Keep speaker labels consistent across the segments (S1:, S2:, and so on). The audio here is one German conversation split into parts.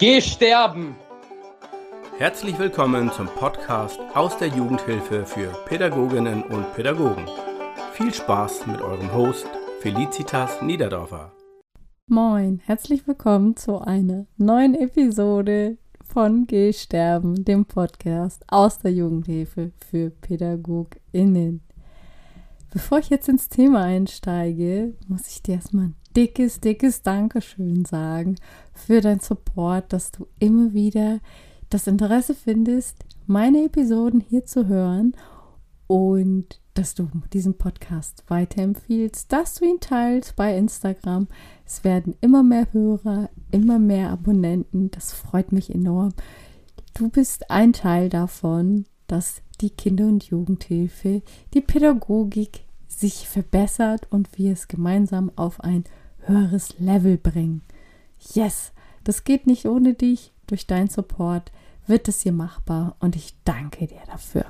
S1: Geh sterben!
S2: Herzlich willkommen zum Podcast aus der Jugendhilfe für Pädagoginnen und Pädagogen. Viel Spaß mit eurem Host Felicitas Niederdorfer.
S3: Moin, herzlich willkommen zu einer neuen Episode von Geh sterben, dem Podcast aus der Jugendhilfe für PädagogInnen. Bevor ich jetzt ins Thema einsteige, muss ich dir erstmal ein dickes, dickes Dankeschön sagen für dein Support, dass du immer wieder das Interesse findest, meine Episoden hier zu hören und dass du diesen Podcast weiterempfiehlst, dass du ihn teilst bei Instagram. Es werden immer mehr Hörer, immer mehr Abonnenten. Das freut mich enorm. Du bist ein Teil davon, dass die Kinder- und Jugendhilfe, die Pädagogik sich verbessert und wir es gemeinsam auf ein höheres Level bringen. Yes, das geht nicht ohne dich. Durch deinen Support wird es hier machbar und ich danke dir dafür.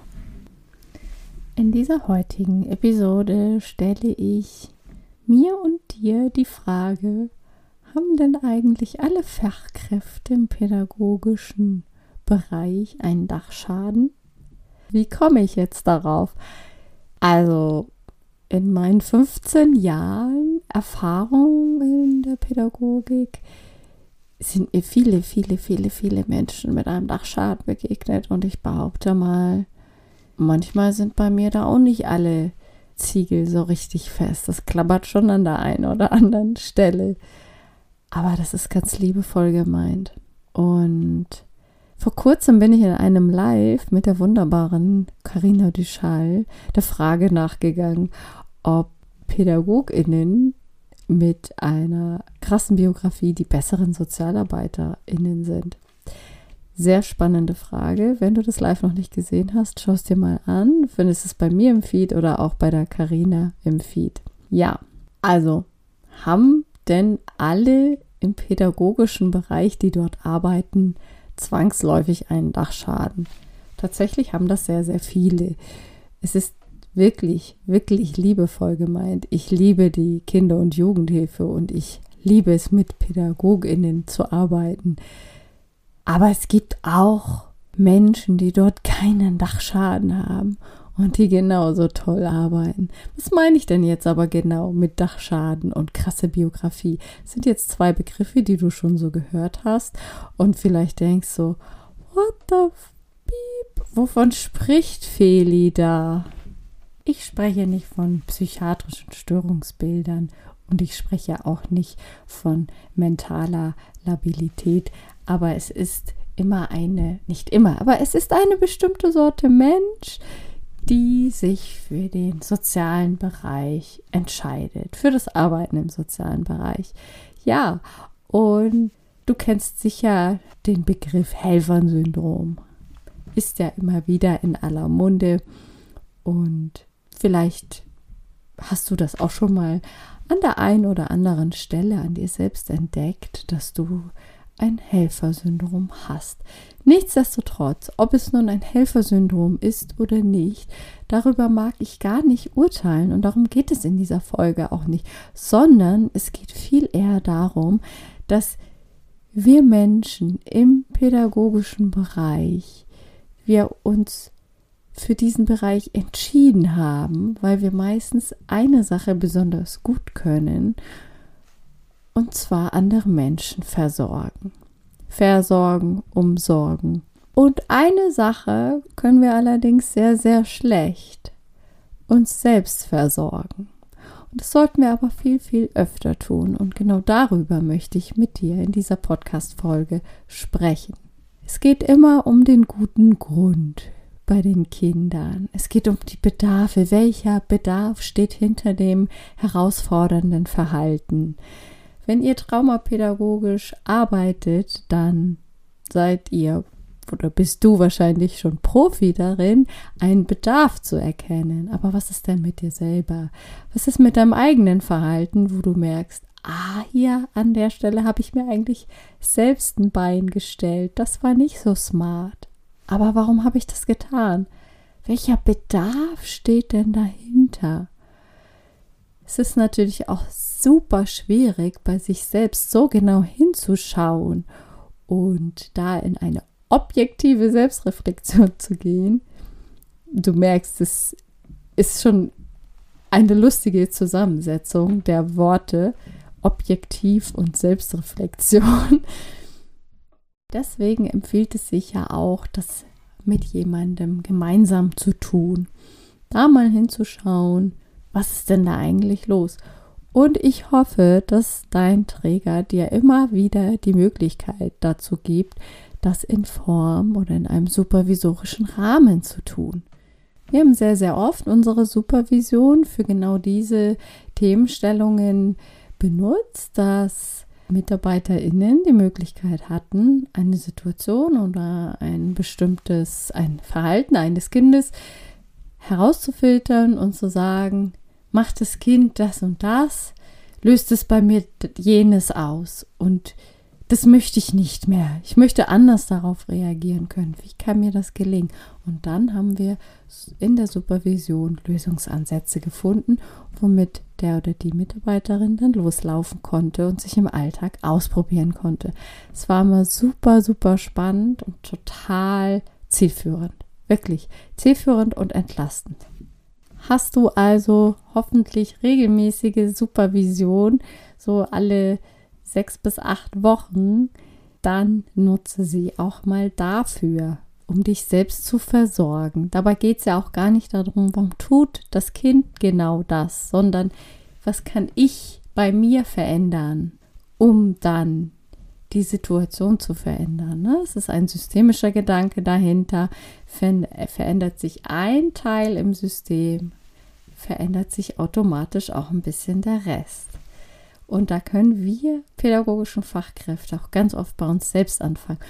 S3: In dieser heutigen Episode stelle ich mir und dir die Frage, haben denn eigentlich alle Fachkräfte im pädagogischen Bereich einen Dachschaden? Wie komme ich jetzt darauf? Also in meinen 15 Jahren Erfahrung in der Pädagogik sind mir viele, viele, viele, viele Menschen mit einem Dachschaden begegnet und ich behaupte mal, manchmal sind bei mir da auch nicht alle Ziegel so richtig fest. Das klappert schon an der einen oder anderen Stelle. Aber das ist ganz liebevoll gemeint. Und vor kurzem bin ich in einem Live mit der wunderbaren Carina Duchal der Frage nachgegangen, ob PädagogInnen mit einer krassen Biografie die besseren SozialarbeiterInnen sind. Sehr spannende Frage. Wenn du das live noch nicht gesehen hast, schau es dir mal an. Findest es bei mir im Feed oder auch bei der Carina im Feed. Ja, also haben denn alle im pädagogischen Bereich, die dort arbeiten, zwangsläufig einen Dachschaden? Tatsächlich haben das sehr, sehr viele. Es ist wirklich, wirklich liebevoll gemeint. Ich liebe die Kinder- und Jugendhilfe und ich liebe es, mit PädagogInnen zu arbeiten. Aber es gibt auch Menschen, die dort keinen Dachschaden haben und die genauso toll arbeiten. Was meine ich denn jetzt aber genau mit Dachschaden und krasse Biografie? Das sind jetzt zwei Begriffe, die du schon so gehört hast und vielleicht denkst so, what the beep? Wovon spricht Feli da? Ich spreche nicht von psychiatrischen Störungsbildern und ich spreche auch nicht von mentaler Labilität, aber es ist immer eine, nicht immer, aber es ist eine bestimmte Sorte Mensch, die sich für den sozialen Bereich entscheidet, für das Arbeiten im sozialen Bereich. Ja, und du kennst sicher den Begriff Helfersyndrom. Ist ja immer wieder in aller Munde und Vielleicht hast du das auch schon mal an der einen oder anderen Stelle an dir selbst entdeckt, dass du ein Helfersyndrom hast. Nichtsdestotrotz, ob es nun ein Helfersyndrom ist oder nicht, darüber mag ich gar nicht urteilen und darum geht es in dieser Folge auch nicht, sondern es geht viel eher darum, dass wir Menschen im pädagogischen Bereich wir uns für diesen Bereich entschieden haben, weil wir meistens eine Sache besonders gut können, und zwar andere Menschen versorgen. Versorgen, umsorgen. Und eine Sache können wir allerdings sehr, sehr schlecht. Uns selbst versorgen. Und das sollten wir aber viel, viel öfter tun. Und genau darüber möchte ich mit dir in dieser Podcast-Folge sprechen. Es geht immer um den guten Grund bei den Kindern. Es geht um die Bedarfe. Welcher Bedarf steht hinter dem herausfordernden Verhalten? Wenn ihr traumapädagogisch arbeitet, dann seid ihr oder bist du wahrscheinlich schon Profi darin, einen Bedarf zu erkennen. Aber was ist denn mit dir selber? Was ist mit deinem eigenen Verhalten, wo du merkst, ah, hier an der Stelle habe ich mir eigentlich selbst ein Bein gestellt. Das war nicht so smart. Aber warum habe ich das getan? Welcher Bedarf steht denn dahinter? Es ist natürlich auch super schwierig, bei sich selbst so genau hinzuschauen und da in eine objektive Selbstreflexion zu gehen, du merkst, es ist schon eine lustige Zusammensetzung der Worte objektiv und Selbstreflexion. Deswegen empfiehlt es sich ja auch, das mit jemandem gemeinsam zu tun. Da mal hinzuschauen, was ist denn da eigentlich los? Und ich hoffe, dass dein Träger dir immer wieder die Möglichkeit dazu gibt, das in Form oder in einem supervisorischen Rahmen zu tun. Wir haben sehr, sehr oft unsere Supervision für genau diese Themenstellungen benutzt, dass MitarbeiterInnen die Möglichkeit hatten, eine Situation oder ein bestimmtes, ein Verhalten eines Kindes herauszufiltern und zu sagen, macht das Kind das und das, löst es bei mir jenes aus. Und das möchte ich nicht mehr. Ich möchte anders darauf reagieren können. Wie kann mir das gelingen? Und dann haben wir in der Supervision Lösungsansätze gefunden, womit der oder die Mitarbeiterin dann loslaufen konnte und sich im Alltag ausprobieren konnte. Es war immer super, super spannend und total zielführend. Wirklich zielführend und entlastend. Hast du also hoffentlich regelmäßige Supervision, so alle sechs bis acht Wochen, dann nutze sie auch mal dafür, um dich selbst zu versorgen. Dabei geht es ja auch gar nicht darum, warum tut das Kind genau das, sondern was kann ich bei mir verändern, um dann die Situation zu verändern. Ne? Es ist ein systemischer Gedanke dahinter. Verändert sich ein Teil im System, verändert sich automatisch auch ein bisschen der Rest. Und da können wir pädagogischen Fachkräfte auch ganz oft bei uns selbst anfangen.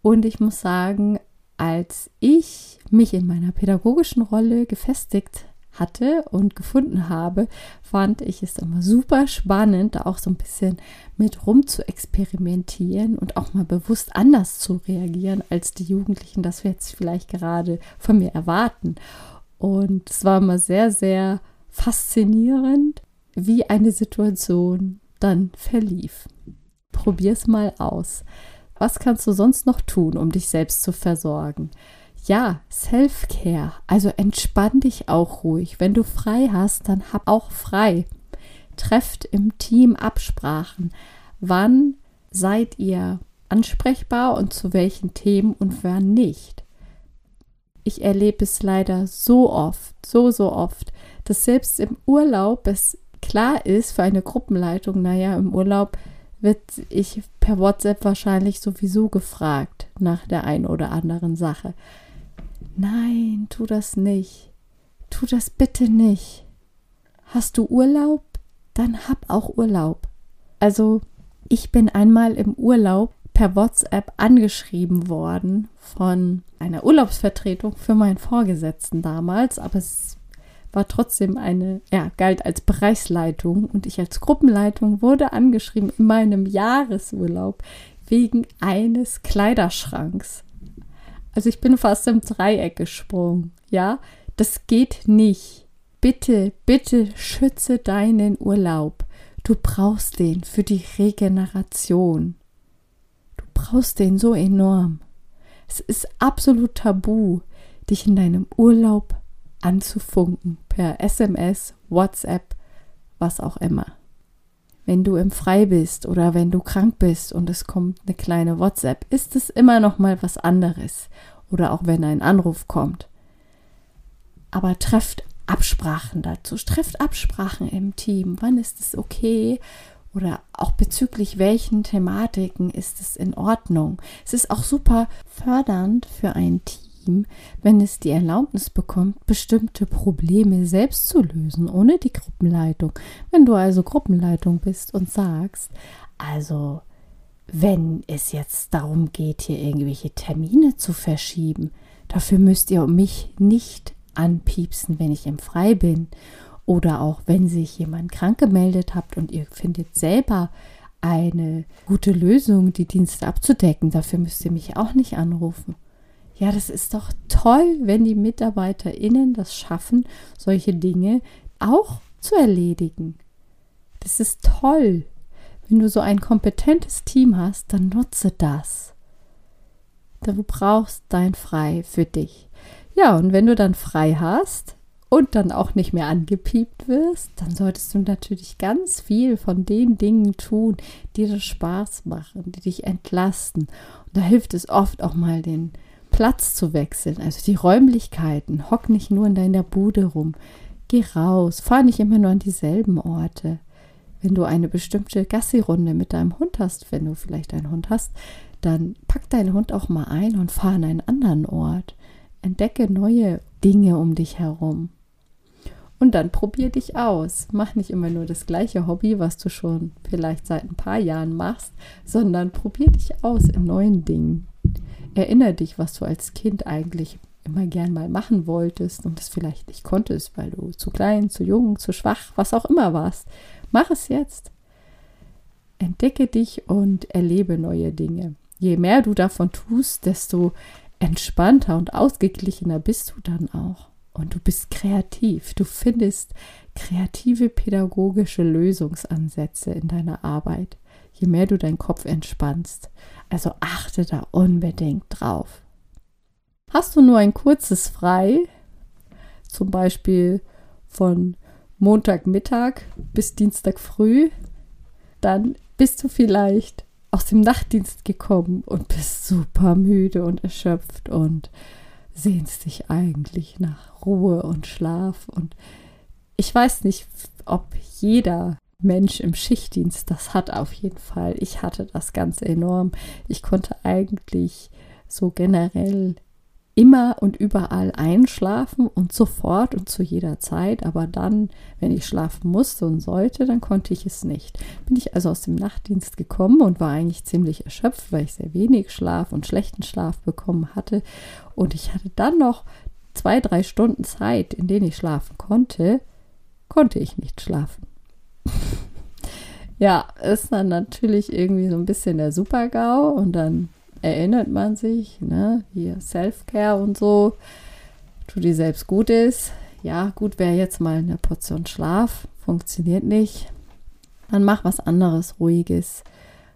S3: Und ich muss sagen, als ich mich in meiner pädagogischen Rolle gefestigt hatte und gefunden habe, fand ich es immer super spannend, da auch so ein bisschen mit rum zu experimentieren und auch mal bewusst anders zu reagieren, als die Jugendlichen das jetzt vielleicht gerade von mir erwarten. Und es war immer sehr, sehr faszinierend, wie eine Situation dann verlief. Probier es mal aus. Was kannst du sonst noch tun, um dich selbst zu versorgen? Ja, Self-Care, also entspann dich auch ruhig. Wenn du frei hast, dann hab auch frei. Trefft im Team Absprachen. Wann seid ihr ansprechbar und zu welchen Themen und wann nicht? Ich erlebe es leider so oft, so, so oft, dass selbst im Urlaub es klar ist für eine Gruppenleitung, naja, im Urlaub wird ich per WhatsApp wahrscheinlich sowieso gefragt nach der einen oder anderen Sache. Nein, tu das nicht. Tu das bitte nicht. Hast du Urlaub? Dann hab auch Urlaub. Also, ich bin einmal im Urlaub per WhatsApp angeschrieben worden von einer Urlaubsvertretung für meinen Vorgesetzten damals, aber es war trotzdem eine, ja, galt als Bereichsleitung und ich als Gruppenleitung wurde angeschrieben in meinem Jahresurlaub wegen eines Kleiderschranks. Also ich bin fast im Dreieck gesprungen, ja? Das geht nicht. Bitte, bitte schütze deinen Urlaub. Du brauchst den für die Regeneration. Du brauchst den so enorm. Es ist absolut tabu, dich in deinem Urlaub anzufunken per SMS, WhatsApp, was auch immer. Wenn du im Frei bist oder wenn du krank bist und es kommt eine kleine WhatsApp, ist es immer noch mal was anderes oder auch wenn ein Anruf kommt. Aber trefft Absprachen dazu, trefft Absprachen im Team. Wann ist es okay? Oder auch bezüglich welchen Thematiken ist es in Ordnung? Es ist auch super fördernd für ein Team Team, wenn es die Erlaubnis bekommt, bestimmte Probleme selbst zu lösen, ohne die Gruppenleitung. Wenn du also Gruppenleitung bist und sagst, also wenn es jetzt darum geht, hier irgendwelche Termine zu verschieben, dafür müsst ihr mich nicht anpiepsen, wenn ich im Frei bin. Oder auch wenn sich jemand krank gemeldet habt und ihr findet selber eine gute Lösung, die Dienste abzudecken, dafür müsst ihr mich auch nicht anrufen. Ja, das ist doch toll, wenn die MitarbeiterInnen das schaffen, solche Dinge auch zu erledigen. Das ist toll. Wenn du so ein kompetentes Team hast, dann nutze das. Du brauchst dein Frei für dich. Ja, und wenn du dann frei hast und dann auch nicht mehr angepiept wirst, dann solltest du natürlich ganz viel von den Dingen tun, die dir Spaß machen, die dich entlasten. Und da hilft es oft auch mal den Platz zu wechseln, also die Räumlichkeiten. Hock nicht nur in deiner Bude rum. Geh raus, fahr nicht immer nur an dieselben Orte. Wenn du eine bestimmte Gassi-Runde mit deinem Hund hast, wenn du vielleicht einen Hund hast, dann pack deinen Hund auch mal ein und fahr an einen anderen Ort. Entdecke neue Dinge um dich herum. Und dann probier dich aus. Mach nicht immer nur das gleiche Hobby, was du schon vielleicht seit ein paar Jahren machst, sondern probier dich aus in neuen Dingen. Erinnere dich, was du als Kind eigentlich immer gern mal machen wolltest und es vielleicht nicht konntest, weil du zu klein, zu jung, zu schwach, was auch immer warst. Mach es jetzt. Entdecke dich und erlebe neue Dinge. Je mehr du davon tust, desto entspannter und ausgeglichener bist du dann auch. Und du bist kreativ. Du findest kreative pädagogische Lösungsansätze in deiner Arbeit, je mehr du deinen Kopf entspannst. Also achte da unbedingt drauf. Hast du nur ein kurzes Frei, zum Beispiel von Montagmittag bis Dienstag früh, dann bist du vielleicht aus dem Nachtdienst gekommen und bist super müde und erschöpft und sehnst dich eigentlich nach Ruhe und Schlaf. Und ich weiß nicht, ob jeder Mensch im Schichtdienst das hat auf jeden Fall. Ich hatte das ganz enorm. Ich konnte eigentlich so generell immer und überall einschlafen und sofort und zu jeder Zeit, aber dann, wenn ich schlafen musste und sollte, dann konnte ich es nicht. Bin ich also aus dem Nachtdienst gekommen und war eigentlich ziemlich erschöpft, weil ich sehr wenig Schlaf und schlechten Schlaf bekommen hatte und ich hatte dann noch zwei, drei Stunden Zeit, in denen ich schlafen konnte, konnte ich nicht schlafen. ja, ist dann natürlich irgendwie so ein bisschen der Super-GAU und dann erinnert man sich, ne, hier Self-Care und so, tu dir selbst Gutes. Ja, gut wäre jetzt mal eine Portion Schlaf, funktioniert nicht. Dann mach was anderes, ruhiges.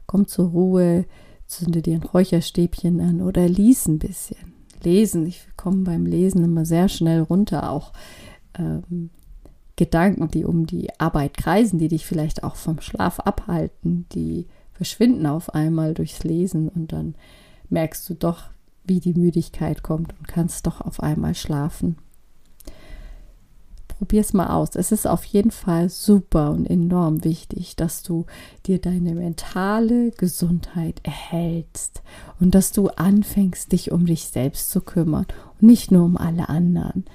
S3: Komm zur Ruhe, zünde dir ein Räucherstäbchen an oder lies ein bisschen. Lesen, ich komme beim Lesen immer sehr schnell runter, auch ähm, Gedanken, die um die Arbeit kreisen, die dich vielleicht auch vom Schlaf abhalten, die verschwinden auf einmal durchs Lesen und dann merkst du doch, wie die Müdigkeit kommt und kannst doch auf einmal schlafen. Probier es mal aus. Es ist auf jeden Fall super und enorm wichtig, dass du dir deine mentale Gesundheit erhältst und dass du anfängst, dich um dich selbst zu kümmern und nicht nur um alle anderen.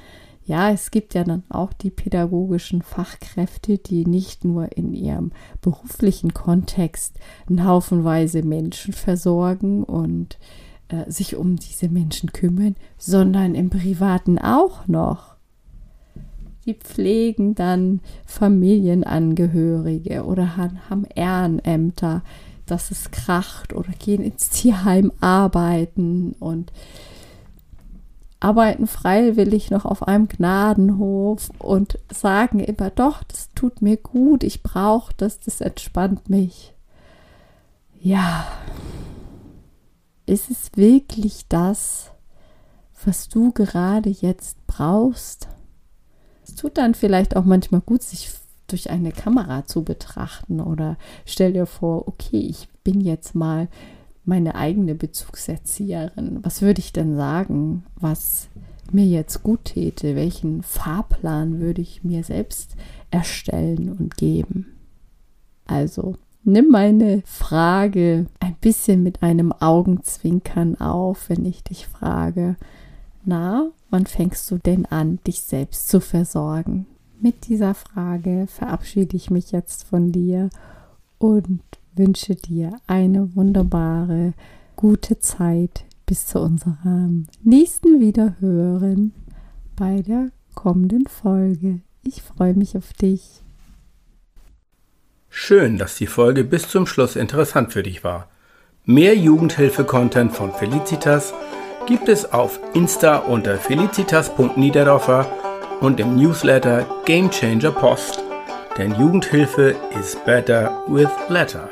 S3: Ja, es gibt ja dann auch die pädagogischen Fachkräfte, die nicht nur in ihrem beruflichen Kontext einen Haufenweise Menschen versorgen und äh, sich um diese Menschen kümmern, sondern im privaten auch noch. Die pflegen dann Familienangehörige oder haben Ehrenämter, dass es kracht oder gehen ins Tierheim arbeiten und arbeiten freiwillig noch auf einem Gnadenhof und sagen immer, doch, das tut mir gut, ich brauche das, das entspannt mich. Ja, ist es wirklich das, was du gerade jetzt brauchst? Es tut dann vielleicht auch manchmal gut, sich durch eine Kamera zu betrachten oder stell dir vor, okay, ich bin jetzt mal meine eigene Bezugserzieherin. Was würde ich denn sagen, was mir jetzt gut täte? Welchen Fahrplan würde ich mir selbst erstellen und geben? Also, nimm meine Frage ein bisschen mit einem Augenzwinkern auf, wenn ich dich frage, na, wann fängst du denn an, dich selbst zu versorgen? Mit dieser Frage verabschiede ich mich jetzt von dir und wünsche dir eine wunderbare, gute Zeit bis zu unserem nächsten Wiederhören bei der kommenden Folge. Ich freue mich auf dich.
S2: Schön, dass die Folge bis zum Schluss interessant für dich war. Mehr Jugendhilfe-Content von Felicitas gibt es auf Insta unter felicitas.niederdorfer und im Newsletter Game Changer Post. Denn Jugendhilfe is better with letter.